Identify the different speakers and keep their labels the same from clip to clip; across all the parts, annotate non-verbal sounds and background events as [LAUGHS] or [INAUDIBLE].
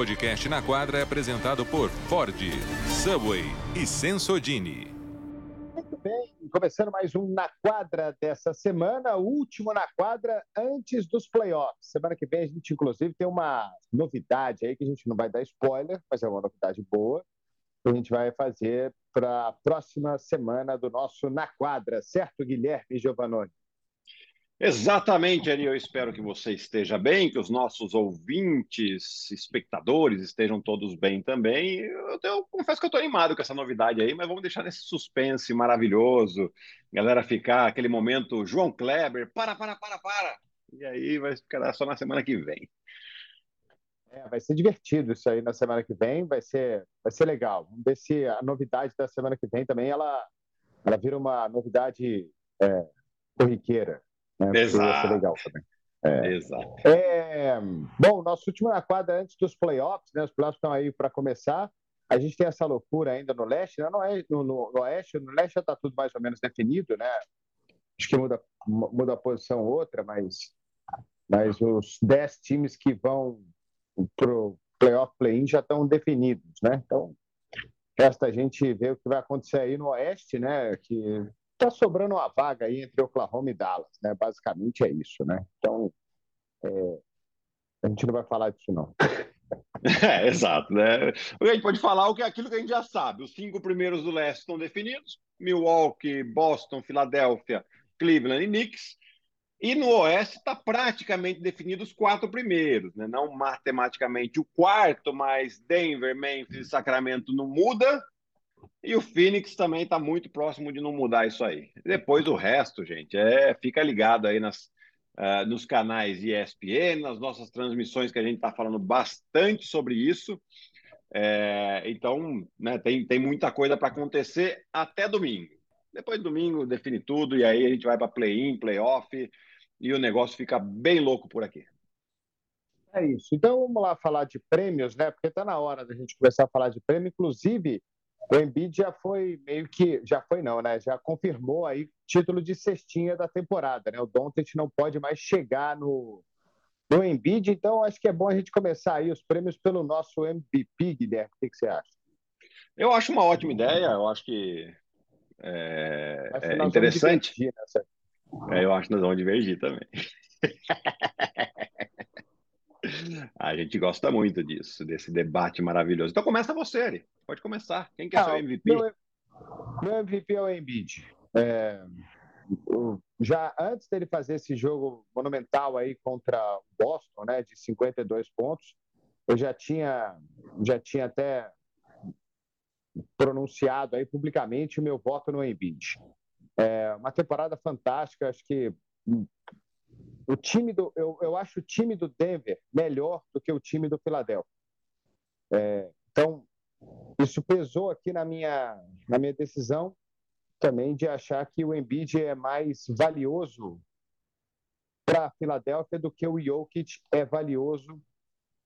Speaker 1: podcast Na Quadra é apresentado por Ford, Subway e Sensodini.
Speaker 2: Muito bem, começando mais um Na Quadra dessa semana, o último Na Quadra antes dos playoffs. Semana que vem a gente, inclusive, tem uma novidade aí que a gente não vai dar spoiler, mas é uma novidade boa, que a gente vai fazer para a próxima semana do nosso Na Quadra, certo, Guilherme Giovanoni?
Speaker 3: Exatamente, Ari. Eu espero que você esteja bem, que os nossos ouvintes, espectadores estejam todos bem também. Eu, eu confesso que eu estou animado com essa novidade aí, mas vamos deixar nesse suspense maravilhoso. Galera ficar aquele momento, João Kleber, para, para, para, para. E aí vai ficar só na semana que vem.
Speaker 2: É, vai ser divertido isso aí na semana que vem, vai ser, vai ser legal. Vamos ver se a novidade da semana que vem também ela, ela vira uma novidade é, corriqueira. Né?
Speaker 3: Exato.
Speaker 2: legal também. É.
Speaker 3: Exato.
Speaker 2: É, bom, nosso último na quadra antes dos playoffs, né? Os playoffs estão aí para começar. A gente tem essa loucura ainda no leste, né? no, no, no, no oeste, no leste já está tudo mais ou menos definido, né? Acho que muda, muda a posição outra, mas, mas os 10 times que vão para o playoff play-in já estão definidos, né? Então, resta a gente ver o que vai acontecer aí no oeste, né? Que está sobrando uma vaga aí entre Oklahoma e Dallas, né? Basicamente é isso, né? Então, é, a gente não vai falar disso, não. [LAUGHS]
Speaker 3: É, exato, né? A gente pode falar o que aquilo que a gente já sabe. Os cinco primeiros do leste estão definidos: Milwaukee, Boston, Filadélfia, Cleveland e Knicks. E no oeste está praticamente definido os quatro primeiros, né? Não matematicamente o quarto, mas Denver, Memphis e Sacramento não muda. E o Phoenix também está muito próximo de não mudar isso aí. Depois o resto, gente, é fica ligado aí nas, uh, nos canais ESPN, nas nossas transmissões que a gente está falando bastante sobre isso. É, então, né, tem, tem muita coisa para acontecer até domingo. Depois de domingo define tudo e aí a gente vai para play-in, play-off e o negócio fica bem louco por aqui.
Speaker 2: É isso. Então vamos lá falar de prêmios, né? Porque está na hora da gente começar a falar de prêmio. Inclusive, o Embiid já foi meio que, já foi não, né? Já confirmou aí título de cestinha da temporada, né? O Doncic não pode mais chegar no no Embiid, então acho que é bom a gente começar aí os prêmios pelo nosso MVP, Guilherme. O que, que você acha?
Speaker 3: Eu acho uma ótima ideia. Eu acho que é, é interessante. É, eu acho que nós vamos divergir também. [LAUGHS] [LAUGHS] A gente gosta muito disso, desse debate maravilhoso. Então começa você, Ari. Pode começar. Quem quer é ah, ser o MVP?
Speaker 2: Meu, meu, MVP é o Embiid. É, já antes dele fazer esse jogo monumental aí contra o Boston, né, de 52 pontos, eu já tinha, já tinha até pronunciado aí publicamente o meu voto no Embiid. É uma temporada fantástica, acho que o time do, eu, eu acho o time do Denver melhor do que o time do Philadelphia. É, então, isso pesou aqui na minha, na minha decisão também de achar que o Embiid é mais valioso para a Filadélfia do que o Jokic é valioso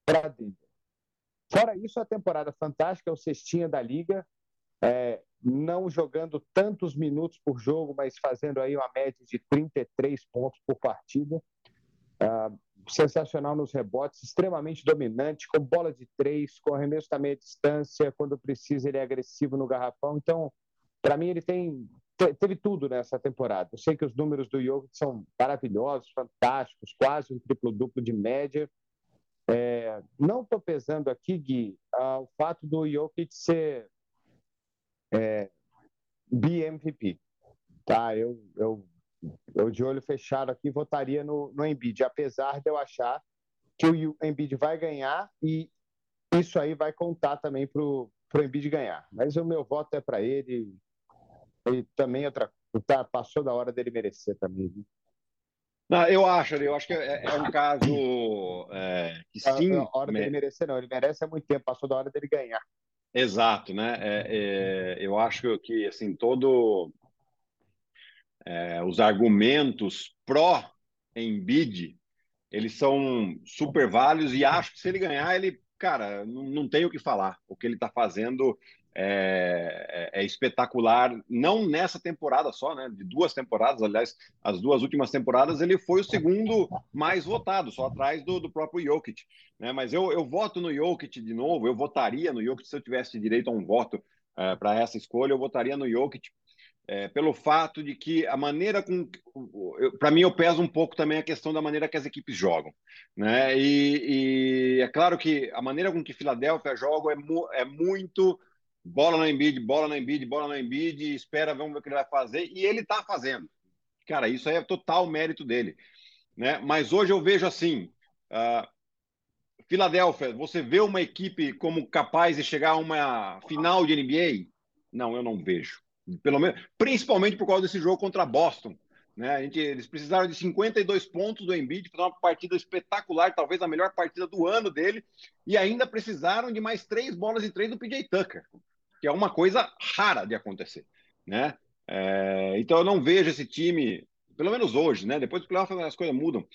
Speaker 2: para Denver. Fora isso, a temporada fantástica, é o cestinha da liga, é, não jogando tantos minutos por jogo, mas fazendo aí uma média de 33 pontos por partida. Uh, sensacional nos rebotes, extremamente dominante, com bola de três, com arremesso da meia distância, quando precisa ele é agressivo no garrafão. Então, para mim, ele tem teve tudo nessa temporada. Eu sei que os números do Jokic são maravilhosos, fantásticos, quase um triplo-duplo de média. É, não estou pesando aqui, Gui, uh, o fato do Jokic ser é, BMVP. Tá, eu, eu eu de olho fechado aqui votaria no, no Embiid, apesar de eu achar que o Embiid vai ganhar e isso aí vai contar também para o Embiid ganhar. Mas o meu voto é para ele e também outra tá, passou da hora dele merecer também. Viu?
Speaker 3: Não, eu acho, eu acho que é, é um caso é, que sim. A,
Speaker 2: hora dele merecer, não, ele merece há muito tempo, passou da hora dele ganhar.
Speaker 3: Exato, né? É, é, eu acho que assim todo é, os argumentos pró Embiid, eles são super válidos e acho que se ele ganhar, ele, cara, não, não tem o que falar. O que ele está fazendo é, é, é, espetacular, não nessa temporada só, né? De duas temporadas, aliás, as duas últimas temporadas, ele foi o segundo mais votado, só atrás do, do próprio Jokic. Né? Mas eu, eu voto no Jokic de novo, eu votaria no Jokic se eu tivesse direito a um voto é, para essa escolha, eu votaria no Jokic. É, pelo fato de que a maneira com. Para mim, eu peso um pouco também a questão da maneira que as equipes jogam. Né? E, e é claro que a maneira com que Filadélfia joga é, mu é muito bola no Embiid, bola no Embiid, bola no Embiid, espera, vamos ver o que ele vai fazer, e ele está fazendo. Cara, isso aí é total mérito dele. Né? Mas hoje eu vejo assim, uh, Filadélfia, você vê uma equipe como capaz de chegar a uma final de NBA? Não, eu não vejo. Pelo menos, principalmente por causa desse jogo contra Boston. Né? A gente, eles precisaram de 52 pontos do Embiid, fazer uma partida espetacular, talvez a melhor partida do ano dele, e ainda precisaram de mais três bolas e três do PJ Tucker que é uma coisa rara de acontecer, né? É, então eu não vejo esse time, pelo menos hoje, né? Depois do playoff as coisas mudam.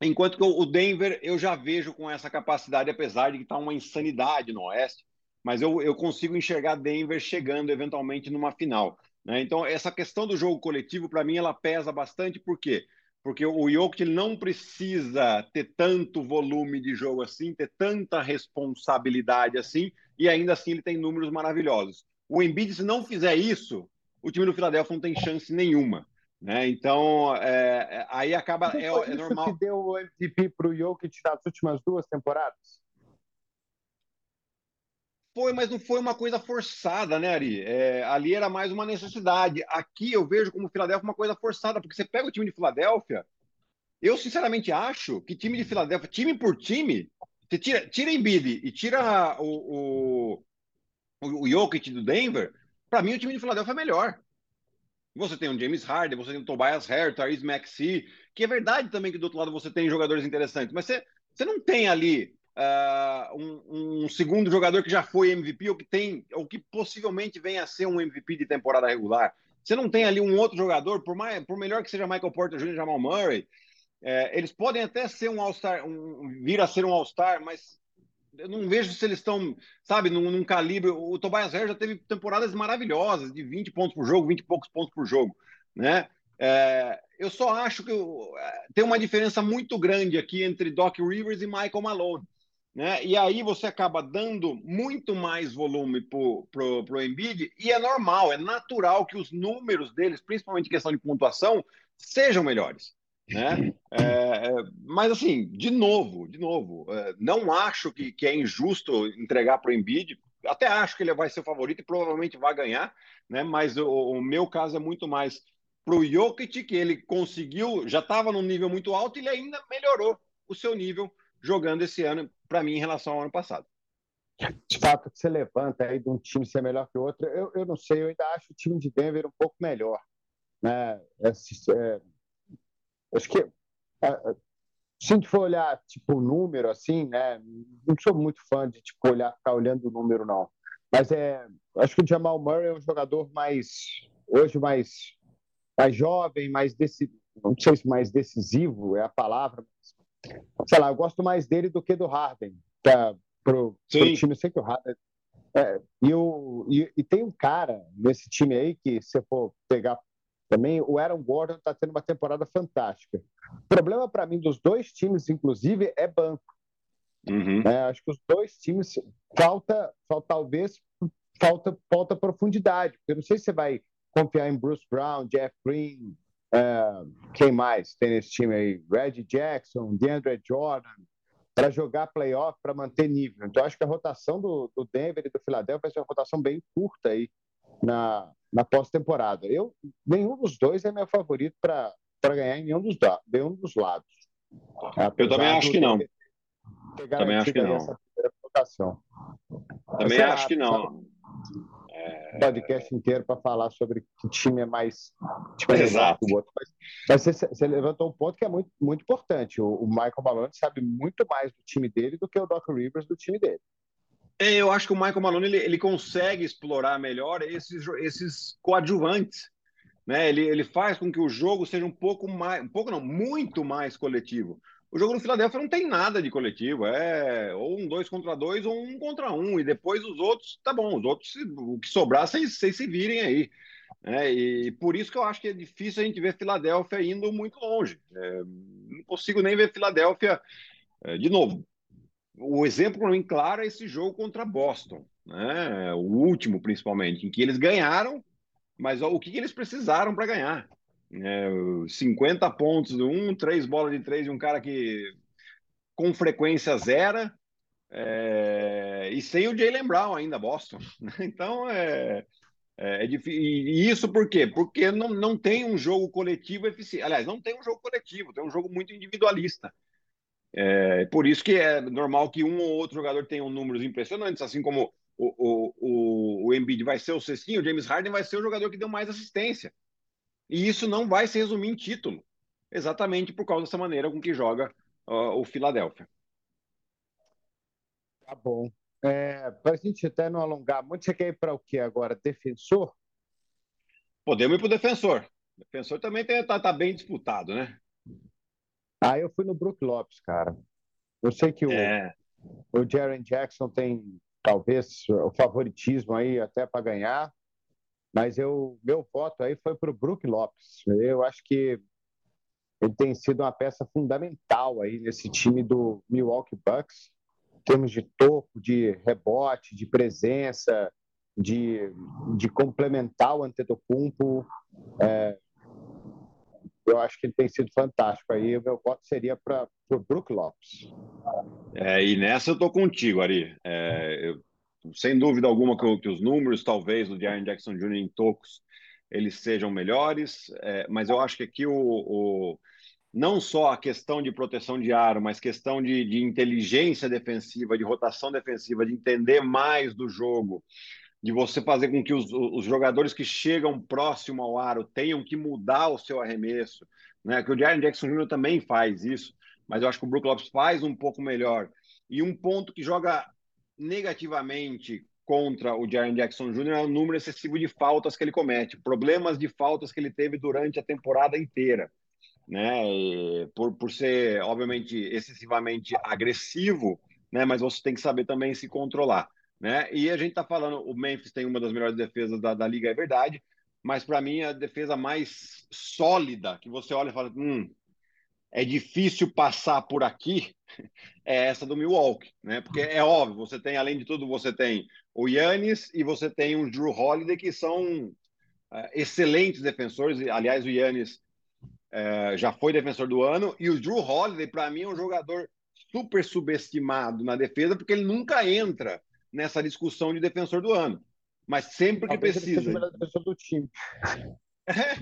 Speaker 3: Enquanto que o Denver eu já vejo com essa capacidade, apesar de que está uma insanidade no Oeste, mas eu, eu consigo enxergar Denver chegando eventualmente numa final. Né? Então, essa questão do jogo coletivo, para mim, ela pesa bastante, por quê? Porque o Jokic não precisa ter tanto volume de jogo assim, ter tanta responsabilidade assim, e ainda assim ele tem números maravilhosos. O Embiid, se não fizer isso, o time do Philadelphia não tem chance nenhuma. Né? Então, é, é aí acaba. É, é normal.
Speaker 2: que deu o MVP para o Jokic nas últimas duas temporadas?
Speaker 3: Foi, mas não foi uma coisa forçada, né, Ari? É, ali era mais uma necessidade. Aqui eu vejo como o Philadelphia uma coisa forçada, porque você pega o time de Filadélfia, eu sinceramente acho que time de Filadélfia, time por time, você tira, tira Embiid e tira o, o, o Jokic do Denver, para mim o time de Filadélfia é melhor. Você tem o James Harden, você tem o Tobias Harris, Tyrese Maxey, que é verdade também que do outro lado você tem jogadores interessantes, mas você, você não tem ali uh, um, um, segundo jogador que já foi MVP ou que tem, ou que possivelmente venha a ser um MVP de temporada regular. Você não tem ali um outro jogador, por, mais, por melhor que seja Michael Porter Jr. e Jamal Murray, é, eles podem até ser um All-Star, um, vir a ser um All-Star, mas eu não vejo se eles estão, sabe, num, num calibre. O Tobias Harris já teve temporadas maravilhosas, de 20 pontos por jogo, 20 e poucos pontos por jogo, né? É, eu só acho que eu, é, tem uma diferença muito grande aqui entre Doc Rivers e Michael Malone. Né? E aí você acaba dando muito mais volume para o Embiid, e é normal, é natural que os números deles, principalmente em questão de pontuação, sejam melhores. Né? [LAUGHS] É, é, mas assim, de novo, de novo, é, não acho que, que é injusto entregar para o Embiid. Até acho que ele vai ser o favorito e provavelmente vai ganhar, né? Mas o, o meu caso é muito mais para o Jokic, que ele conseguiu, já estava num nível muito alto e ele ainda melhorou o seu nível jogando esse ano, para mim, em relação ao ano passado.
Speaker 2: De fato, que você levanta aí de um time ser melhor que o outro, eu, eu não sei, eu ainda acho o time de Denver um pouco melhor. Né? É, é, Acho que é, se a gente for olhar tipo o número assim, né? Não sou muito fã de tipo olhar, ficar olhando o número não. Mas é, acho que o Jamal Murray é um jogador mais hoje mais mais jovem, mais desse, não sei se mais decisivo é a palavra. Sei lá, eu gosto mais dele do que do Harden. Para pro, pro time, eu sei que o Harden é, e, o, e, e, tem um cara nesse time aí que, se for pegar também o Aaron Gordon está tendo uma temporada fantástica. O problema para mim dos dois times, inclusive, é banco. Uhum. É, acho que os dois times falta, falta talvez falta, falta profundidade. Eu não sei se você vai confiar em Bruce Brown, Jeff Green, é, quem mais tem nesse time aí? Reggie Jackson, DeAndre Jordan, para jogar playoff, para manter nível. Então, acho que a rotação do, do Denver e do Philadelphia vai ser uma rotação bem curta aí na, na pós-temporada. Eu nenhum dos dois é meu favorito para ganhar em nenhum dos, nenhum dos lados.
Speaker 3: eu também acho que não. Também acho que não. Também acho que não.
Speaker 2: É... podcast inteiro para falar sobre que time é mais é exato o outro. Mas, mas você, você, levantou um ponto que é muito, muito importante. O, o Michael Malone sabe muito mais do time dele do que o Doc Rivers do time dele.
Speaker 3: É, eu acho que o Michael Malone ele, ele consegue explorar melhor esses, esses coadjuvantes. Né? Ele, ele faz com que o jogo seja um pouco mais, um pouco não, muito mais coletivo. O jogo do Philadelphia não tem nada de coletivo, é ou um dois contra dois ou um contra um, e depois os outros, tá bom, os outros, o que sobrar, vocês, se virem aí. É, e por isso que eu acho que é difícil a gente ver Filadélfia indo muito longe. É, não consigo nem ver Filadélfia é, de novo. O exemplo mim claro é esse jogo contra Boston, né? o último principalmente, em que eles ganharam, mas o que, que eles precisaram para ganhar? É, 50 pontos de um, três bolas de três de um cara que com frequência zera, é, e sem o Jalen Brown ainda, Boston. [LAUGHS] Então é, é, é difícil. E isso por quê? Porque não, não tem um jogo coletivo eficiente. Aliás, não tem um jogo coletivo, tem um jogo muito individualista. É, por isso que é normal que um ou outro jogador tenha um números impressionantes, assim como o, o, o, o Embiid vai ser o cestinho, o James Harden vai ser o jogador que deu mais assistência. E isso não vai se resumir em título, exatamente por causa dessa maneira com que joga uh, o Philadelphia.
Speaker 2: Tá bom. É, para a gente até não alongar muito, você quer ir para o que agora? Defensor?
Speaker 3: Podemos ir para o defensor. Defensor também está tá bem disputado, né?
Speaker 2: Ah, eu fui no Brook Lopes, cara. Eu sei que o, é. o Jaren Jackson tem talvez o favoritismo aí até para ganhar, mas eu meu voto aí foi para o Brook Lopes. Eu acho que ele tem sido uma peça fundamental aí nesse time do Milwaukee Bucks termos de topo, de rebote, de presença, de, de complementar o Antetokounmpo. É, eu acho que ele tem sido fantástico. Aí o meu voto seria para o Brook Lopes.
Speaker 3: É, e nessa eu estou contigo, Ari. É, eu, sem dúvida alguma que, os números, talvez, do Jaren Jackson Jr. em tocos, eles sejam melhores, é, mas eu acho que aqui o, o não só a questão de proteção de aro, mas questão de, de inteligência defensiva, de rotação defensiva, de entender mais do jogo, de você fazer com que os, os, jogadores que chegam próximo ao aro tenham que mudar o seu arremesso, né? Que o Jaren Jackson Jr. também faz isso, mas eu acho que o Brook Lopes faz um pouco melhor. E um ponto que joga negativamente contra o Jaren Jackson Jr. é o número excessivo de faltas que ele comete, problemas de faltas que ele teve durante a temporada inteira né? E por, por ser, obviamente, excessivamente agressivo, né? Mas você tem que saber também se controlar, né? E a gente está falando, o Memphis tem uma das melhores defesas da, da liga, é verdade, mas para mim a defesa mais sólida que você olha e fala, hum, é difícil passar por aqui, é essa do Milwaukee, né? Porque é óbvio, você tem, além de tudo, você tem o Yannis e você tem o Drew Holiday, que são uh, excelentes defensores. Aliás, o Yannis é, já foi defensor do ano, e o Drew Holiday, para mim, é um jogador super subestimado na defesa, porque ele nunca entra nessa discussão de defensor do ano. Mas sempre que Talvez precisa. Ele defensor do time. [LAUGHS] É,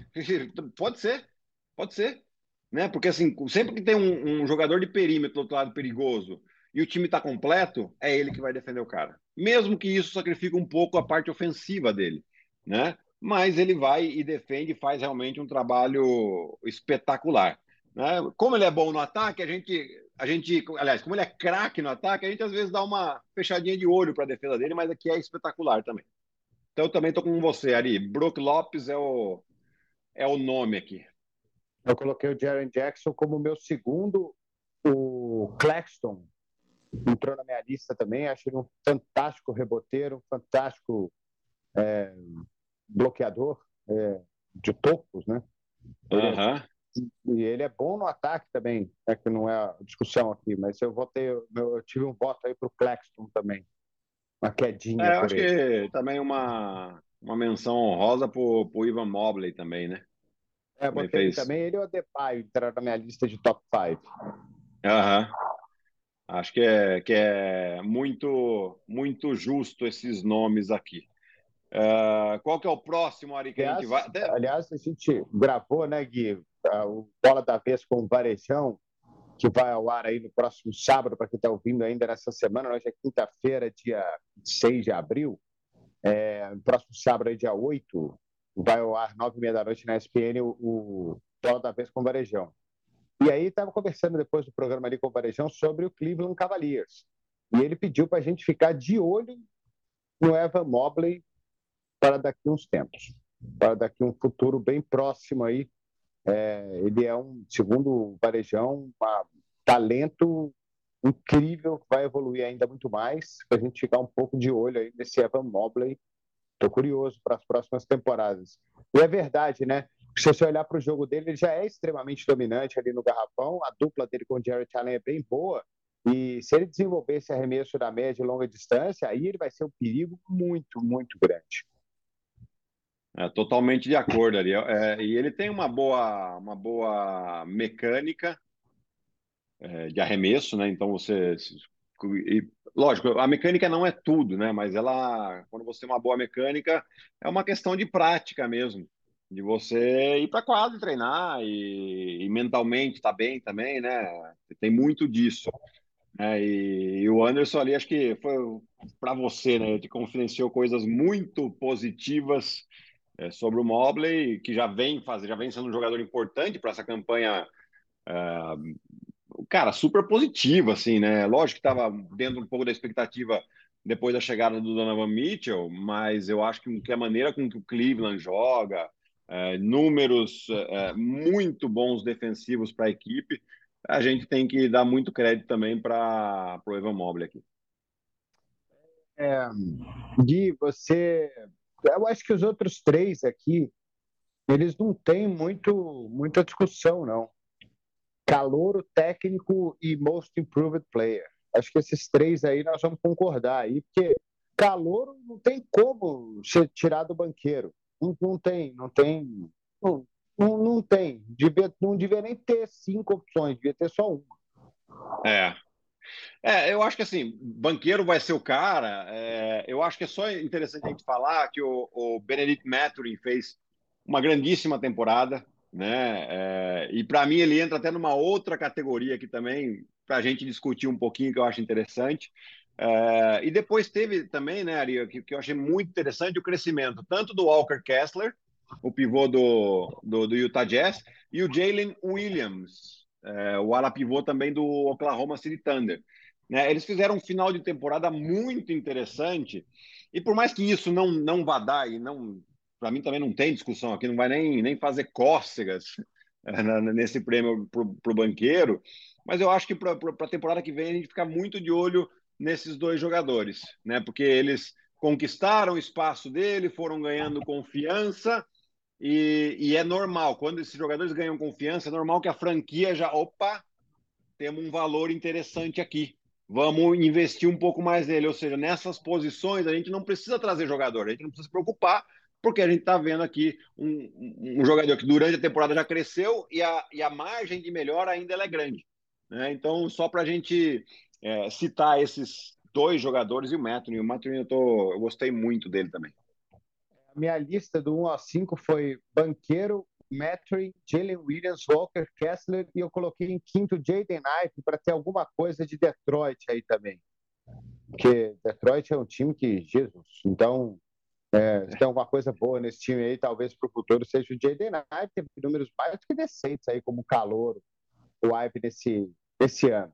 Speaker 3: pode ser, pode ser. Né? Porque assim, sempre que tem um, um jogador de perímetro do outro lado perigoso e o time está completo, é ele que vai defender o cara. Mesmo que isso sacrifique um pouco a parte ofensiva dele. Né? mas ele vai e defende faz realmente um trabalho espetacular. Né? Como ele é bom no ataque, a gente, a gente, aliás, como ele é craque no ataque, a gente às vezes dá uma fechadinha de olho para a defesa dele, mas aqui é espetacular também. Então eu também estou com você, Ari. Brook Lopes é o, é o nome aqui.
Speaker 2: Eu coloquei o Jaren Jackson como meu segundo, o Claxton entrou na minha lista também, acho ele um fantástico reboteiro, um fantástico é, bloqueador é, de topos, né?
Speaker 3: Uhum.
Speaker 2: E ele é bom no ataque também, é que não é a discussão aqui, mas eu votei, eu tive um voto aí para o Claxton também, uma quedinha.
Speaker 3: É, eu acho ele. que também uma, uma menção honrosa para o Ivan Mobley também, né?
Speaker 2: É, botei fez... também ele e o Adebayo entraram na minha lista de top 5.
Speaker 3: Aham. Acho que é, que é muito, muito justo esses nomes aqui. Uh, qual que é o próximo, Ari, que aliás, a gente vai... Até...
Speaker 2: Aliás, a gente gravou, né, Gui, o Bola da Vez com o Varejão, que vai ao ar aí no próximo sábado, para quem está ouvindo ainda nessa semana. Hoje é quinta-feira, dia 6 de abril. É, no próximo sábado, dia 8, vai ao ar, nove e meia da noite, na SPN, o, o da Vez com o Varejão. E aí, estava conversando depois do programa ali com o Varejão sobre o Cleveland Cavaliers. E ele pediu para a gente ficar de olho no Evan Mobley para daqui uns tempos, para daqui um futuro bem próximo aí. É, ele é um, segundo o Varejão, uma talento incrível, vai evoluir ainda muito mais, para a gente ficar um pouco de olho aí nesse Evan Mobley. Estou curioso para as próximas temporadas. E é verdade, né? Se você olhar para o jogo dele, ele já é extremamente dominante ali no garrafão. A dupla dele com o Jared Allen é bem boa. E se ele desenvolver esse arremesso da média e longa distância, aí ele vai ser um perigo muito, muito grande.
Speaker 3: É, totalmente de acordo, Ariel. É, e ele tem uma boa, uma boa mecânica é, de arremesso, né? Então você. E, lógico, a mecânica não é tudo, né? Mas ela, quando você tem uma boa mecânica, é uma questão de prática mesmo. De você ir para quadra e treinar e, e mentalmente estar tá bem também, né? Tem muito disso. É, e, e, o Anderson ali, acho que foi para você, né? Te confidenciou coisas muito positivas é, sobre o Mobley, que já vem fazer, já vem sendo um jogador importante para essa campanha é, cara, super positivo, assim, né? Lógico que estava dentro um pouco da expectativa depois da chegada do Donovan Mitchell, mas eu acho que, a maneira com que o Cleveland joga, é, números é, muito bons defensivos para a equipe, a gente tem que dar muito crédito também para o Evan Mobley aqui.
Speaker 2: É, Gui, você. Eu acho que os outros três aqui, eles não têm muito, muita discussão, não calouro técnico e most improved player. Acho que esses três aí nós vamos concordar aí, porque calouro não tem como ser tirado do banqueiro. Não, não tem, não tem. Não, não, tem. Devia, não devia nem ter cinco opções, devia ter só uma.
Speaker 3: É. É, eu acho que assim, banqueiro vai ser o cara. É, eu acho que é só interessante a gente falar que o, o Benedict Mathurin fez uma grandíssima temporada né? É, e para mim ele entra até numa outra categoria aqui também para a gente discutir um pouquinho que eu acho interessante. É, e depois teve também, né, Ari, que, que, eu achei muito interessante o crescimento tanto do Walker Kessler, o pivô do, do, do Utah Jazz, e o Jalen Williams, é, o ala pivô também do Oklahoma City Thunder. Né? Eles fizeram um final de temporada muito interessante. E por mais que isso não, não vá dar e não para mim também não tem discussão aqui, não vai nem, nem fazer cócegas [LAUGHS] nesse prêmio para o banqueiro, mas eu acho que para a temporada que vem a gente fica muito de olho nesses dois jogadores, né? Porque eles conquistaram o espaço dele, foram ganhando confiança e, e, é normal quando esses jogadores ganham confiança, é normal que a franquia já, opa, temos um valor interessante aqui. Vamos investir um pouco mais nele, ou seja, nessas posições a gente não precisa trazer jogador, a gente não precisa se preocupar porque a gente está vendo aqui um, um, jogador que durante a temporada já cresceu e a, e a margem de melhora ainda é grande. Né? Então, só para a gente é, citar esses dois jogadores e o Matthew. O Matthew eu, tô, eu gostei muito dele também.
Speaker 2: A minha lista do 1 ao 5 foi Banqueiro, Matthew, Jalen Williams, Walker Kessler e eu coloquei em quinto Jaden Knife para ter alguma coisa de Detroit aí também. Porque Detroit é um time que, Jesus, então é, se tem alguma coisa boa nesse time aí, talvez para o futuro seja o Jaden Ive, teve números mais que decentes aí, como calor, o Ive nesse, nesse ano.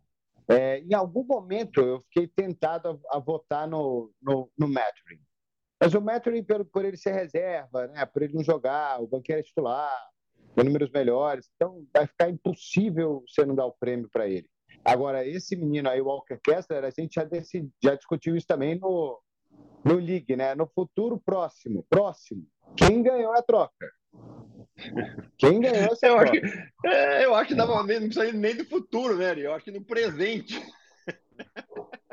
Speaker 2: É, em algum momento eu fiquei tentado a, a votar no, no, no Mathurin. Mas o Mathurin, por, por ele ser reserva, né, por ele não jogar, o banqueiro é titular, tem números melhores, então vai ficar impossível você não dar o prêmio para ele. Agora, esse menino aí, o Walker Kessler, a gente já, decidi, já discutiu isso também no, no League, né? No futuro próximo, próximo, quem ganhou a troca? Quem ganhou essa [LAUGHS]
Speaker 3: eu
Speaker 2: troca?
Speaker 3: Acho que, é, eu acho que dava, não precisa nem do futuro, né? Eu acho que no presente. [LAUGHS]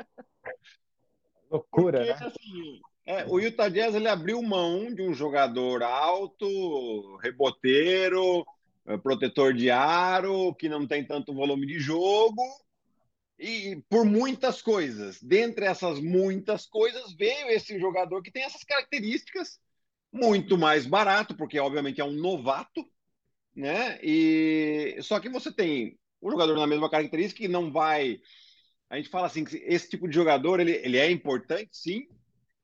Speaker 2: Loucura, Porque, né?
Speaker 3: Assim, é, o Utah Jazz ele abriu mão de um jogador alto, reboteiro, é, protetor de aro, que não tem tanto volume de jogo, e por muitas coisas. Dentre essas muitas coisas, veio esse jogador que tem essas características, muito mais barato, porque obviamente é um novato, né? E só que você tem um jogador na mesma característica que não vai. A gente fala assim que esse tipo de jogador ele, ele é importante, sim,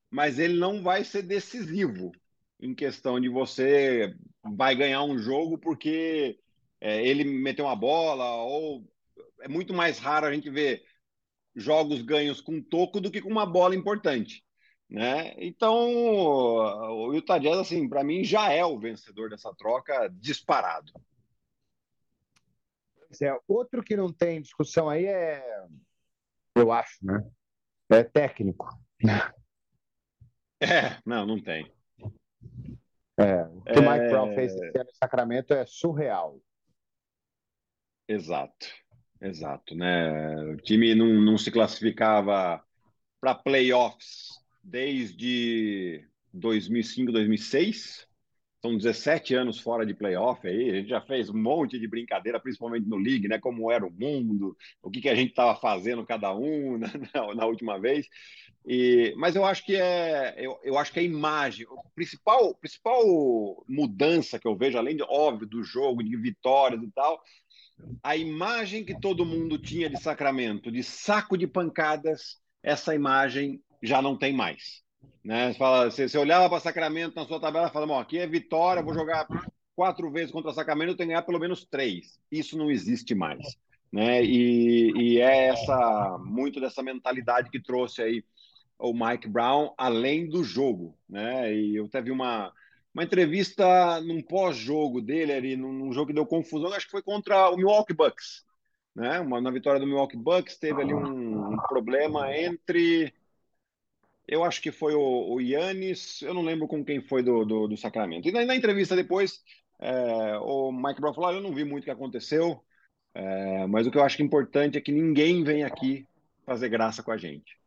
Speaker 3: mas ele não vai ser decisivo em questão de você vai ganhar um jogo porque é, ele meteu uma bola ou é muito mais raro a gente ver jogos ganhos com toco do que com uma bola importante. Né? Então, o Utah Jazz, assim, para mim, já é o vencedor dessa troca disparado.
Speaker 2: É, outro que não tem discussão aí é, eu acho, né? É técnico.
Speaker 3: É, não, não tem.
Speaker 2: É, o que é... o Mike Brown fez esse ano em Sacramento é surreal.
Speaker 3: Exato, exato, né? O time não, não se classificava para playoffs desde 2005, 2006. São 17 anos fora de playoff aí. A gente já fez um monte de brincadeira, principalmente no League, né? Como era o mundo, o que, que a gente estava fazendo cada um [LAUGHS] na, na, na última vez. E, mas eu acho que é, eu, eu acho que a imagem, o principal, principal mudança que eu vejo, além de óbvio do jogo, de vitórias e tal, a imagem que todo mundo tinha de Sacramento, de saco de pancadas, essa imagem já não tem mais. Né? Você, fala, você, você olhava para Sacramento na sua tabela e falava: aqui é vitória, vou jogar quatro vezes contra Sacramento, eu tenho que ganhar pelo menos três. Isso não existe mais. Né? E, e é essa muito dessa mentalidade que trouxe aí o Mike Brown, além do jogo. Né? E eu até vi uma, uma entrevista num pós-jogo dele, ali, num, jogo que deu confusão, acho que foi contra o Milwaukee Bucks. Né? Uma, na vitória do Milwaukee Bucks, teve ali um, um problema entre eu acho que foi o, o Yannis, eu não lembro com quem foi do, do, do Sacramento. E na, na entrevista depois, é, o Mike Brown falou: ah, eu não vi muito o que aconteceu, é, mas o que eu acho que é importante é que ninguém vem aqui fazer graça com a gente.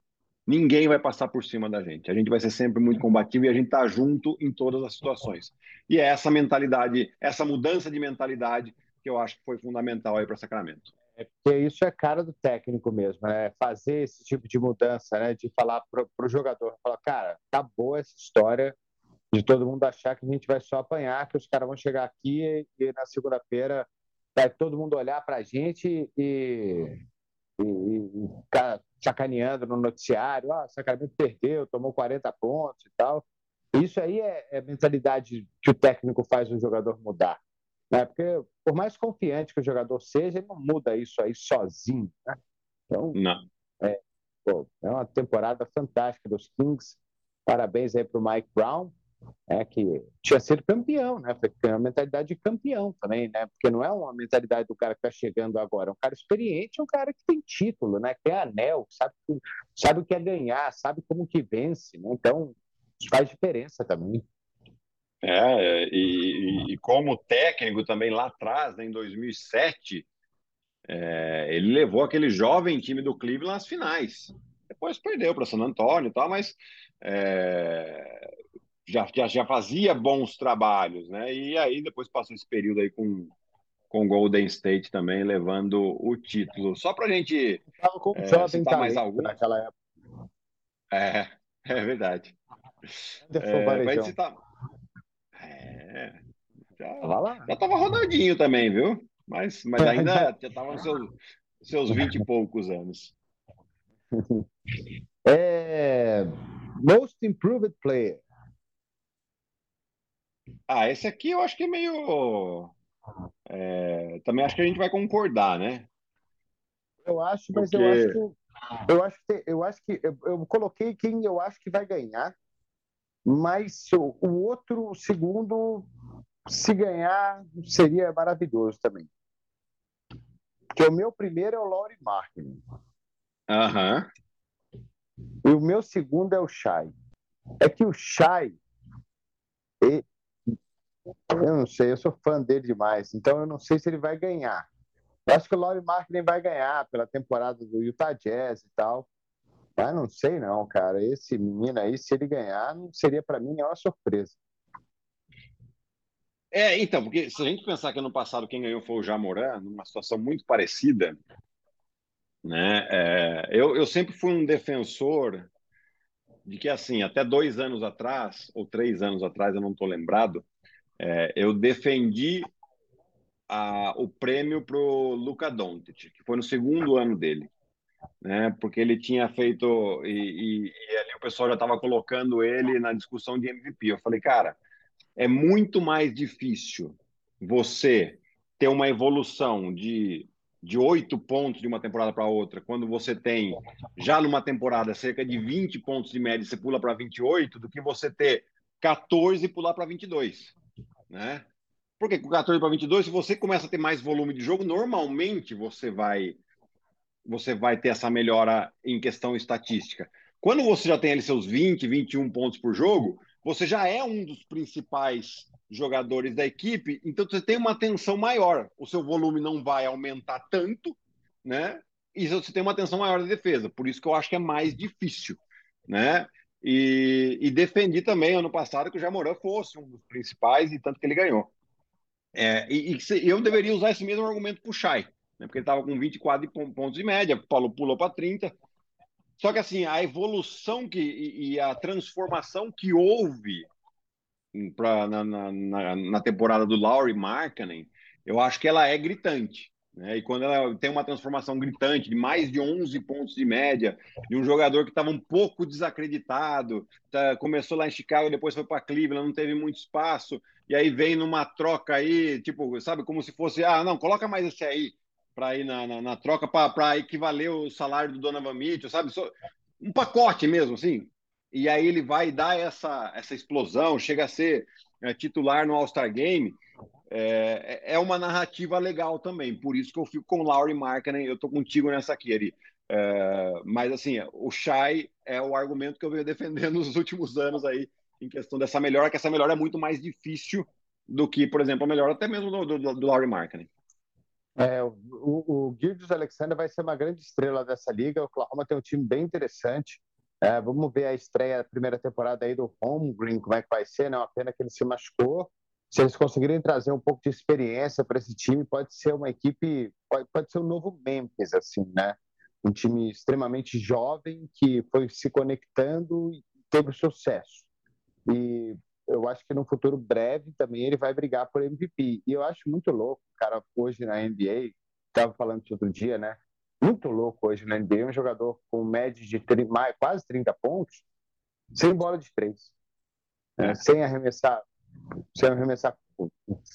Speaker 3: Ninguém vai passar por cima da gente. A gente vai ser sempre muito combativo e a gente está junto em todas as situações. E é essa mentalidade, essa mudança de mentalidade que eu acho que foi fundamental aí para Sacramento.
Speaker 2: É porque isso é cara do técnico mesmo, né? Fazer esse tipo de mudança, né? De falar para o jogador, falar, cara, acabou essa história de todo mundo achar que a gente vai só apanhar, que os caras vão chegar aqui e na segunda-feira vai todo mundo olhar para a gente e, e, e ficar sacaneando no noticiário, ah, Sacramento perdeu, tomou 40 pontos e tal. Isso aí é, é mentalidade que o técnico faz o jogador mudar. Né? Porque, por mais confiante que o jogador seja, ele não muda isso aí sozinho. Né? Então,
Speaker 3: não.
Speaker 2: É, pô, é uma temporada fantástica dos Kings. Parabéns aí para o Mike Brown, é, que tinha sido campeão, né? Foi uma mentalidade de campeão também, né? Porque não é uma mentalidade do cara que está chegando agora, é um cara experiente, é um cara que tem título, né? Que é anel, sabe, sabe o que é ganhar, sabe como que vence, né? Então, faz diferença também.
Speaker 3: É, e, e, como técnico também lá atrás, né, em 2007, é, ele levou aquele jovem time do Cleveland às finais. Depois perdeu para San Antonio e tal, mas é, já, já, já, fazia bons trabalhos, né? E aí depois passou esse período aí com com Golden State também levando o título. Só para a gente
Speaker 2: com é, citar mais algum naquela época.
Speaker 3: É, é verdade. É, vai citar é. Já, lá. já tava rodadinho também, viu? Mas, mas [LAUGHS] ainda já tava nos seus, seus 20 e poucos anos. [LAUGHS]
Speaker 2: É... Most Improved Player.
Speaker 3: Ah, esse aqui eu acho que é meio. É... Também acho que a gente vai concordar, né?
Speaker 2: Eu acho, mas Porque... eu acho que. Eu acho que, eu, acho que eu, eu coloquei quem eu acho que vai ganhar mas o, o outro, o segundo, se ganhar, seria maravilhoso também. Porque o meu primeiro é o Laurie Martin.
Speaker 3: Aham.
Speaker 2: E o meu segundo é o Shai. É que o Shai, eu não sei, eu sou fã dele demais, então eu não sei se ele vai ganhar. Eu acho que o Laurie Martin vai ganhar pela temporada do Utah Jazz e tal. Ah, não sei não, cara. Esse menino aí, se ele ganhar, não seria para mim nenhuma surpresa.
Speaker 3: É, então, porque se a gente pensar que ano passado quem ganhou foi o Jamoran, numa situação muito parecida, né? É, eu, eu sempre fui um defensor de que, assim, até dois anos atrás, ou três anos atrás, eu não estou lembrado, é, eu defendi a, o prêmio para o Luca Doncic, que foi no segundo ano dele né? Porque ele tinha feito e, e, e ali o pessoal já estava colocando ele na discussão de MVP. Eu falei, cara, é muito mais difícil você ter uma evolução de de oito pontos de uma temporada para outra, quando você tem já numa temporada cerca de 20 pontos de média, você pula para 28, do que você ter 14 e pular para 22, né? Porque com 14 para 22, se você começa a ter mais volume de jogo, normalmente você vai você vai ter essa melhora em questão estatística. Quando você já tem ali seus 20, 21 pontos por jogo, você já é um dos principais jogadores da equipe, então você tem uma atenção maior. O seu volume não vai aumentar tanto, né? E você tem uma atenção maior da defesa. Por isso que eu acho que é mais difícil, né? E, e defendi também ano passado que o Jamoran fosse um dos principais e tanto que ele ganhou. É, e, e, eu deveria usar esse mesmo argumento para o Shai, né? porque ele estava com 24 pontos de média, Paulo pulou para 30. Só que assim, a evolução que, e, e a transformação que houve pra, na, na, na, temporada do Laurie Markkanen, eu acho que ela é gritante. Né? E quando ela tem uma transformação gritante de mais de 11 pontos de média, de um jogador que estava um pouco desacreditado, tá, começou lá em Chicago, depois foi para Cleveland, não teve muito espaço, e aí vem numa troca aí, tipo, sabe, como se fosse, ah, não, coloca mais esse aí para ir na, na, na troca para equivaler o salário do Donovan Mitchell, sabe? Um pacote mesmo, assim. E aí ele vai dar essa, essa explosão, chega a ser é, titular no All-Star Game. É, é uma narrativa legal também, por isso que eu fico com o Laurie Markkanen, eu tô contigo nessa aqui, Ari. É, mas assim, o Shai é o argumento que eu venho [LAUGHS] defendendo nos últimos anos aí, em questão dessa melhora, que essa melhora é muito mais difícil do que, por exemplo, a melhora até mesmo do, do, do Laurie Markkanen.
Speaker 2: É, o, o Alexander vai ser uma grande estrela dessa liga. O Oklahoma tem um time bem interessante. É, vamos ver a estreia da primeira temporada aí do Holmgren, como é que vai ser, né? Uma pena que ele se machucou. Se eles conseguirem trazer um pouco de experiência para esse time, pode ser uma equipe, pode, pode ser um novo Memphis, assim, né? Um time extremamente jovem que foi se conectando e teve sucesso. E eu acho que no futuro breve também ele vai brigar por MVP. E eu acho muito louco, cara, hoje na NBA, estava falando isso outro dia, né? Muito louco hoje na NBA, um jogador com média de 30, mais, quase 30 pontos, sem bola de três. Né? Sem arremessar, sem arremessar,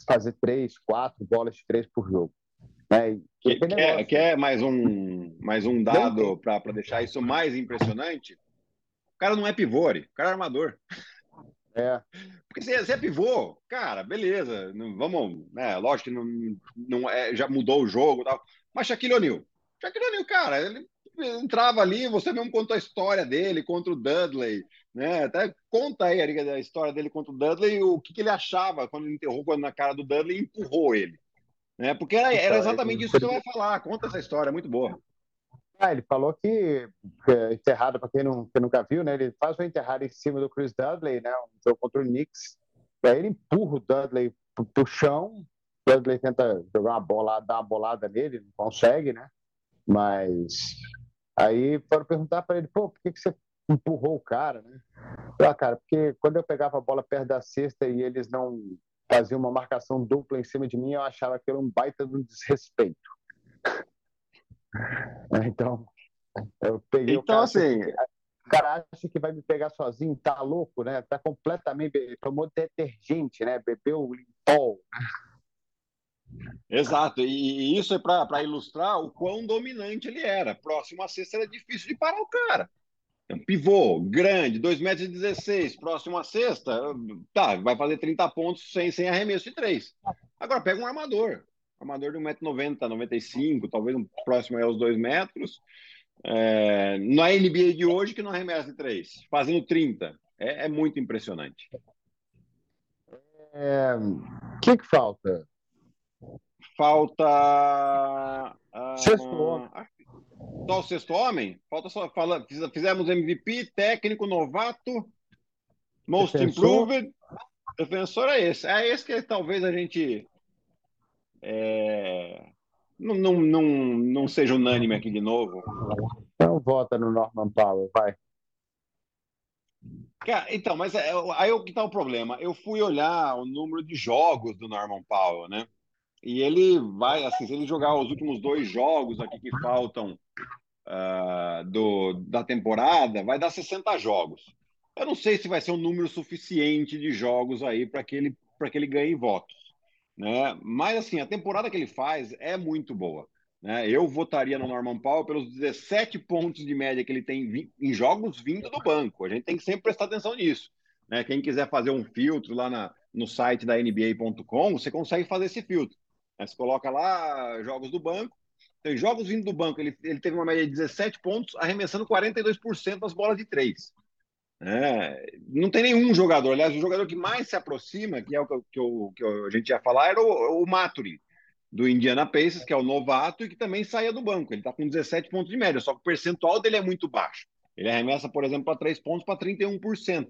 Speaker 2: fazer três, quatro bolas de três por jogo. Né?
Speaker 3: Quer, quer, quer, mais um, mais um dado para deixar isso mais impressionante? O cara não é pivô, o cara é armador.
Speaker 2: É.
Speaker 3: Porque se, se é pivô, cara, beleza. Não, vamos, né? Lógico que não, não é, já mudou o jogo tal. Mas Shaquille O'Neal. Shaquille O'Neal, cara, ele entrava ali, você mesmo contou a história dele contra o Dudley, né? Até conta aí a história dele contra o Dudley, o que, que ele achava quando ele enterrou na cara do Dudley e empurrou ele. Né? Porque era, era exatamente isso que você vai falar. Conta essa história, é muito boa.
Speaker 2: Ah, ele falou que, que enterrado, para quem, não, quem nunca viu, né? Ele faz o enterrado em cima do Chris Dudley, né? Um jogo contra o Knicks. E aí ele empurra o Dudley pro, pro chão. O Dudley tenta jogar uma bola, dar uma bolada nele, não consegue, né? Mas aí foram perguntar para ele, pô, por que, que você empurrou o cara, né? Ah, cara, porque quando eu pegava a bola perto da cesta e eles não faziam uma marcação dupla em cima de mim, eu achava aquilo um baita de um desrespeito. [LAUGHS] Então, eu peguei
Speaker 3: então, o cara, assim,
Speaker 2: o cara acha que vai me pegar sozinho, tá louco, né? Tá completamente tomou detergente, né? Bebeu limpol.
Speaker 3: Exato, e, isso é para ilustrar o quão dominante ele era. Próximo a sexta era difícil de parar o cara. É um pivô grande, 2,16 metros, e 16, próximo a sexta, tá, vai fazer 30 pontos sem, sem arremesso de três. Agora pega um armador armador de 1,90m, 95 talvez um próximo aos 2 metros. É, na NBA de hoje, que não arremessa de 3, fazendo 30. É, é muito impressionante.
Speaker 2: O é, que, que falta?
Speaker 3: Falta.
Speaker 2: Uh, sexto homem.
Speaker 3: Só o sexto homem? Falta só. Fala, fizemos MVP, técnico, novato, most Defensor. improved. Defensor é esse. É esse que talvez a gente é... Não, não, não, não seja unânime aqui de novo.
Speaker 2: Então vota no Norman Powell, vai.
Speaker 3: Então, mas é, aí o que está o problema? Eu fui olhar o número de jogos do Norman Powell, né? E ele vai, assim, se ele jogar os últimos dois jogos aqui que faltam uh, do, da temporada, vai dar 60 jogos. Eu não sei se vai ser um número suficiente de jogos aí para que, ele, que ele ganhe votos. Né? Mas assim, a temporada que ele faz é muito boa. Né? Eu votaria no Norman Powell pelos 17 pontos de média que ele tem em jogos vindo do banco. A gente tem que sempre prestar atenção nisso. Né? Quem quiser fazer um filtro lá na, no site da NBA.com, você consegue fazer esse filtro. Você coloca lá jogos do banco, tem jogos vindo do banco, ele, ele teve uma média de 17 pontos, arremessando 42% das bolas de três. É, não tem nenhum jogador, aliás, o jogador que mais se aproxima, que é o que, que, eu, que a gente ia falar, era o, o Maturin, do Indiana Pacers, que é o novato e que também saía do banco. Ele está com 17 pontos de média, só que o percentual dele é muito baixo. Ele arremessa, por exemplo, para 3 pontos para 31%.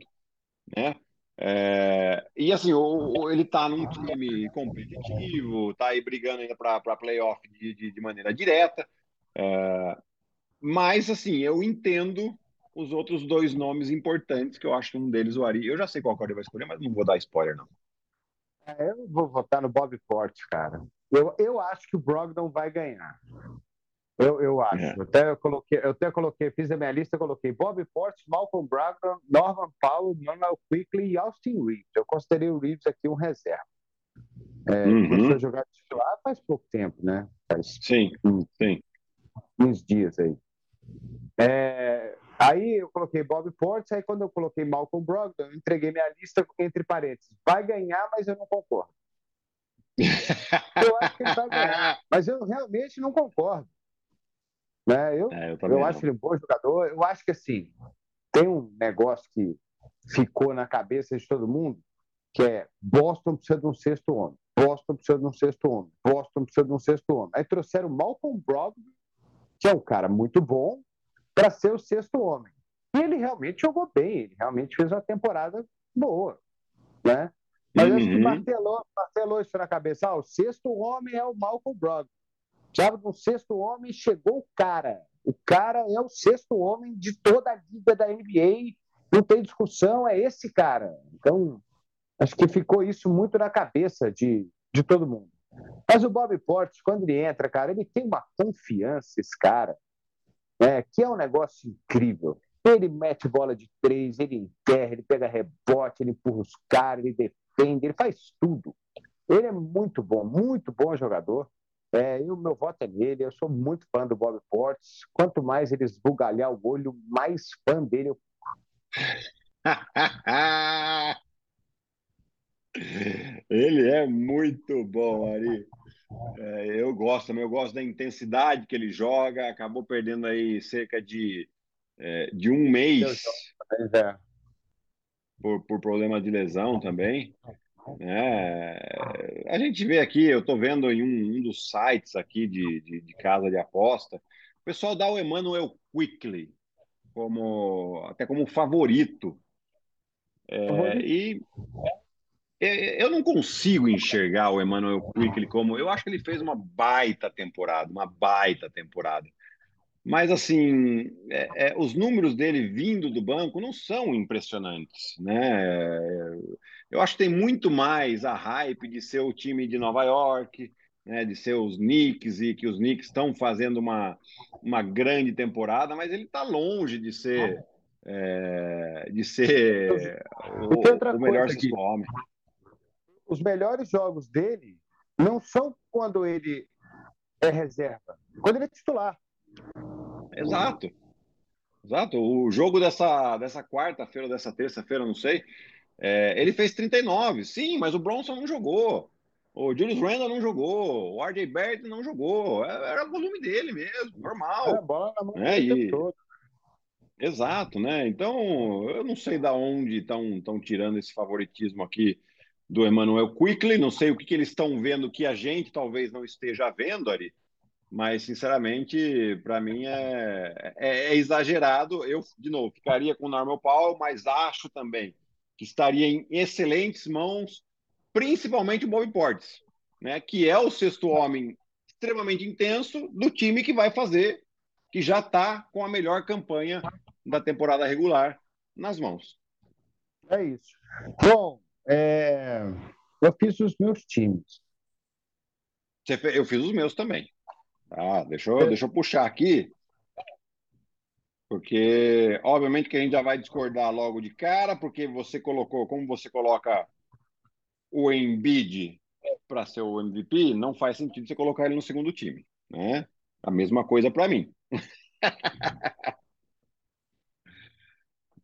Speaker 3: Né? É, e assim, o, o, ele está num time competitivo, está aí brigando ainda para playoff de, de, de, maneira direta. É, mas assim, eu entendo os outros dois nomes importantes, que eu acho que um deles o Ari. Eu já sei qual que ele vai escolher, mas não vou dar spoiler, não.
Speaker 2: É, eu vou votar no Bob Forte, cara. Eu, eu acho que o Brogdon vai ganhar. Eu, eu acho. É. Eu até eu coloquei, eu até coloquei, fiz a minha lista, coloquei Bob Porte, Malcolm Brogdon, Norman Powell, Manuel Quickly e Austin Reeves. Eu considerei o Reeves aqui um reserva. É, uhum. Começou a jogar titular faz pouco tempo, né? Faz
Speaker 3: sim, sim.
Speaker 2: uns dias aí. É, aí eu coloquei Bob Portes, aí quando eu coloquei Malcolm Brogdon, eu entreguei minha lista entre parênteses. Vai ganhar, mas eu não concordo. [LAUGHS] eu acho que ele vai ganhar, mas eu realmente não concordo. Né? Eu, é, eu, eu acho ele um bom jogador. Eu acho que assim, tem um negócio que ficou na cabeça de todo mundo, que é Boston precisa de um sexto homem. Boston precisa de um sexto homem. Boston precisa de um sexto homem. Aí trouxeram Malcolm Brogdon, que é um cara muito bom, para ser o sexto homem. E ele realmente jogou bem, ele realmente fez uma temporada boa. Né? Mas uhum. acho que martelou, martelou isso na cabeça. Ah, o sexto homem é o Malcolm Brogdon. Já no sexto homem chegou o cara. O cara é o sexto homem de toda a liga da NBA. Não tem discussão, é esse cara. Então, acho que ficou isso muito na cabeça de, de todo mundo. Mas o Bob Portes, quando ele entra, cara, ele tem uma confiança, esse cara, né, que é um negócio incrível. Ele mete bola de três, ele enterra, ele pega rebote, ele empurra os caras, ele defende, ele faz tudo. Ele é muito bom, muito bom jogador. É, e o meu voto é nele. Eu sou muito fã do Bob Portes. Quanto mais ele esbugalhar o olho, mais fã dele eu [LAUGHS]
Speaker 3: ele é muito bom, Ari. É, eu gosto também, eu gosto da intensidade que ele joga. Acabou perdendo aí cerca de, é, de um mês é. por, por problema de lesão também. É, a gente vê aqui, eu estou vendo em um, um, dos sites aqui de, de, de, casa de aposta, o pessoal dá o Emmanuel Quickly como até como favorito. É, e eu não consigo enxergar o Emmanuel Quickly como. Eu acho que ele fez uma baita temporada, uma baita temporada. Mas, assim, é, é, os números dele vindo do banco não são impressionantes, né? Eu acho que tem muito mais a hype de ser o time de Nova York, né, de ser os Knicks e que os Knicks estão fazendo uma, uma grande temporada, mas ele está longe de ser é, de ser o, o melhor sexto homem.
Speaker 2: Os melhores jogos dele não são quando ele é reserva, quando ele é titular.
Speaker 3: Exato. Exato. O jogo dessa, dessa quarta-feira, dessa terça-feira, não sei, é, ele fez 39. Sim, mas o Bronson não jogou. O Julius Randle não jogou. O RJ Barrett não jogou. É, era o volume dele mesmo, normal. É, bola na mão né? e... Exato, né? Então, eu não sei da onde estão tirando esse favoritismo aqui do Emmanuel Quickly. Não sei o que, que eles estão vendo que a gente talvez não esteja vendo, Ari. Mas, sinceramente, para mim é, é, é, exagerado. Eu, de novo, ficaria com o Normal Powell, mas acho também que estaria em excelentes mãos, principalmente o Bob Portes, né, que é o sexto homem extremamente intenso do time que vai fazer, que já está com a melhor campanha da temporada regular nas mãos.
Speaker 2: É isso. Bom, é... eu fiz os meus times.
Speaker 3: Eu fiz os meus também. Ah, deixa eu, deixa eu puxar aqui, porque obviamente que a gente já vai discordar logo de cara, porque você colocou, como você coloca o Embiid para ser o MVP, não faz sentido você colocar ele no segundo time, né? A mesma coisa para mim. [LAUGHS]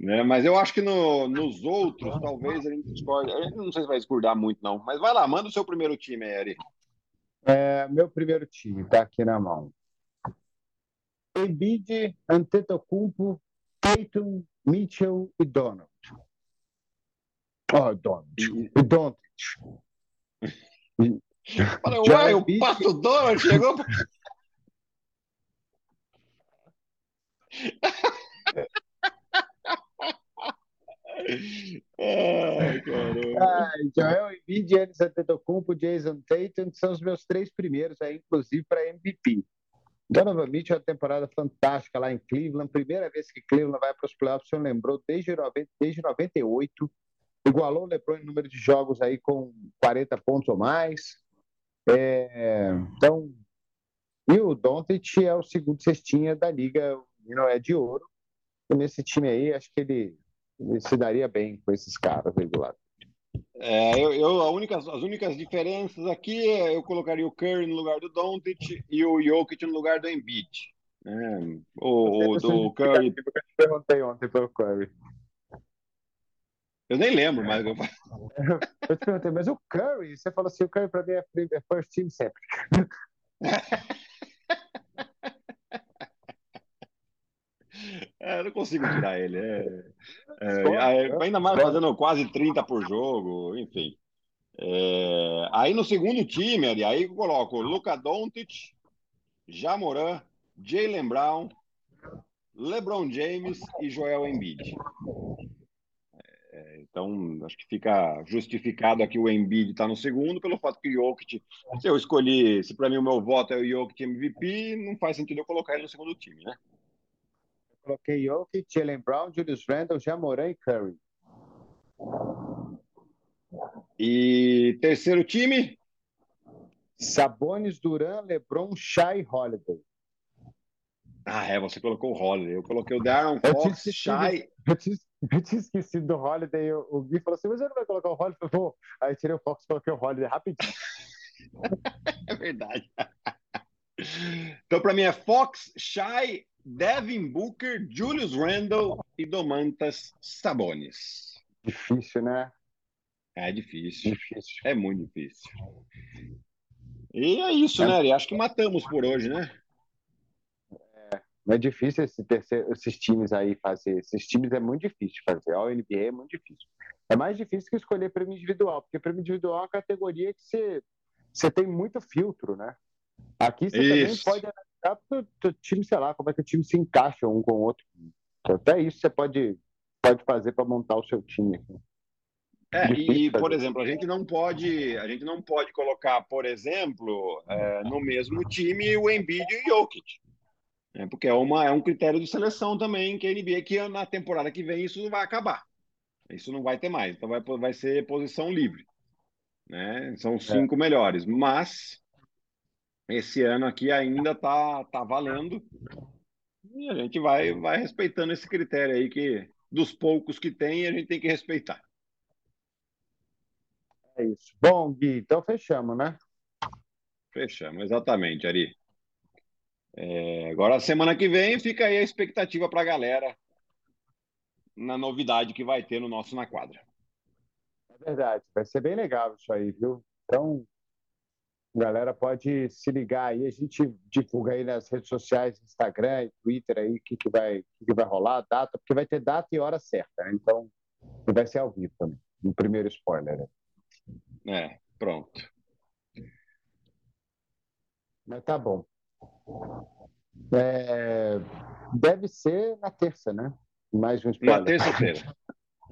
Speaker 3: Né? Mas eu acho que no, nos outros, talvez a gente discorde. Eu não sei se vai discordar muito, não. Mas vai lá, manda o seu primeiro time, Eri.
Speaker 2: É, meu primeiro time está aqui na mão. Embiid, Antetokounmpo, Tatum, Mitchell e Donald. Oh, Donald. E Donald.
Speaker 3: Falei, uai, o Pato Donald chegou. [LAUGHS] Ai,
Speaker 2: Joel Embiid, Giannis Antetokounmpo, Jason Tatum são os meus três primeiros aí, inclusive para MVP. Donovan Mitchell, uma temporada fantástica lá em Cleveland. Primeira vez que Cleveland vai para os playoffs, você lembrou, desde, 90, desde 98. Igualou o LeBron em número de jogos aí com 40 pontos ou mais. É, então, e o Doncic é o segundo cestinha da liga, não é de ouro. E nesse time aí, acho que ele, ele se daria bem com esses caras aí do lado.
Speaker 3: É, eu, eu única, as únicas diferenças aqui é eu colocaria o Curry no lugar do Doncic e o Jokic no lugar do Embiid. É, o, o do Curry.
Speaker 2: Eu te perguntei ontem pelo Curry.
Speaker 3: Eu nem lembro, mas eu... [LAUGHS]
Speaker 2: eu te perguntei, mas o Curry, você falou assim, o Curry para mim é, é first team sempre. [LAUGHS]
Speaker 3: É, não consigo tirar ele. É, é, ainda mais fazendo quase 30 por jogo, enfim. É, aí no segundo time, aí eu coloco Luca Doncic, Jamoran, Jalen Brown, LeBron James e Joel Embiid. É, então, acho que fica justificado aqui o Embiid estar tá no segundo, pelo fato que o Jokic, se eu escolhi, se para mim o meu voto é o Jokic MVP, não faz sentido eu colocar ele no segundo time, né?
Speaker 2: Coloquei Jokic, Jalen Brown, Julius Randle, Jamoran e Curry.
Speaker 3: E terceiro time?
Speaker 2: Sabonis, Duran, LeBron, Shai Holiday.
Speaker 3: Ah, é, você colocou o Holiday. Eu coloquei o Darren Fox, Shai.
Speaker 2: Eu tinha, eu tinha esquecido do Holiday. O Gui falou assim: Mas eu não vai colocar o Holiday? Eu falei, Vou. Aí tirei o Fox e coloquei o Holiday rapidinho. [LAUGHS]
Speaker 3: é verdade. Então, para mim é Fox, Shai, Devin Booker, Julius Randle e Domantas Sabonis.
Speaker 2: Difícil, né?
Speaker 3: É difícil. difícil. É muito difícil. E é isso, é. né, Ari? Acho que matamos por hoje, né?
Speaker 2: É, é difícil esse terceiro, esses times aí fazer. Esses times é muito difícil fazer. A NBA é muito difícil. É mais difícil que escolher prêmio individual, porque prêmio individual é uma categoria que você, você tem muito filtro, né? Aqui você isso. também pode analisar o time, sei lá, como é que o time se encaixa um com o outro. Até isso você pode, pode fazer para montar o seu time.
Speaker 3: É, e, por exemplo, a gente não pode, a gente não pode colocar, por exemplo, é, no mesmo time o Embiid e o Jokic. É, porque é, uma, é um critério de seleção também que a NBA, que na temporada que vem isso vai acabar. Isso não vai ter mais. Então vai, vai ser posição livre. Né? São cinco é. melhores. Mas esse ano aqui ainda tá, tá valendo. E a gente vai, vai respeitando esse critério aí que dos poucos que tem, a gente tem que respeitar.
Speaker 2: É isso. Bom, Gui, então fechamos, né?
Speaker 3: Fechamos, exatamente, Ari. É, agora, semana que vem, fica aí a expectativa para a galera na novidade que vai ter no nosso Na Quadra.
Speaker 2: É verdade, vai ser bem legal isso aí, viu? Então, galera pode se ligar aí, a gente divulga aí nas redes sociais, Instagram Twitter aí, o que, que, vai, que, que vai rolar, data, porque vai ter data e hora certa, né? Então, vai ser ao vivo também, no primeiro spoiler. Né?
Speaker 3: É, pronto.
Speaker 2: Mas tá bom. É, deve ser na terça, né? Mais um spoiler.
Speaker 3: Na terça-feira. [LAUGHS]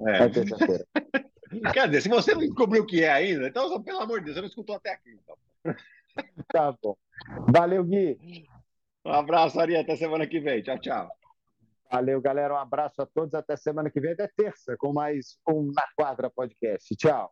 Speaker 3: É. Na terça-feira. [LAUGHS] [LAUGHS] Quer dizer, se você não descobriu o que é ainda, então, pelo amor de Deus, você não escutou até aqui. Então. [LAUGHS]
Speaker 2: Tá bom. Valeu, Gui.
Speaker 3: Um abraço, Ari. Até semana que vem. Tchau, tchau.
Speaker 2: Valeu, galera. Um abraço a todos. Até semana que vem. Até terça, com mais um Na Quadra Podcast. Tchau.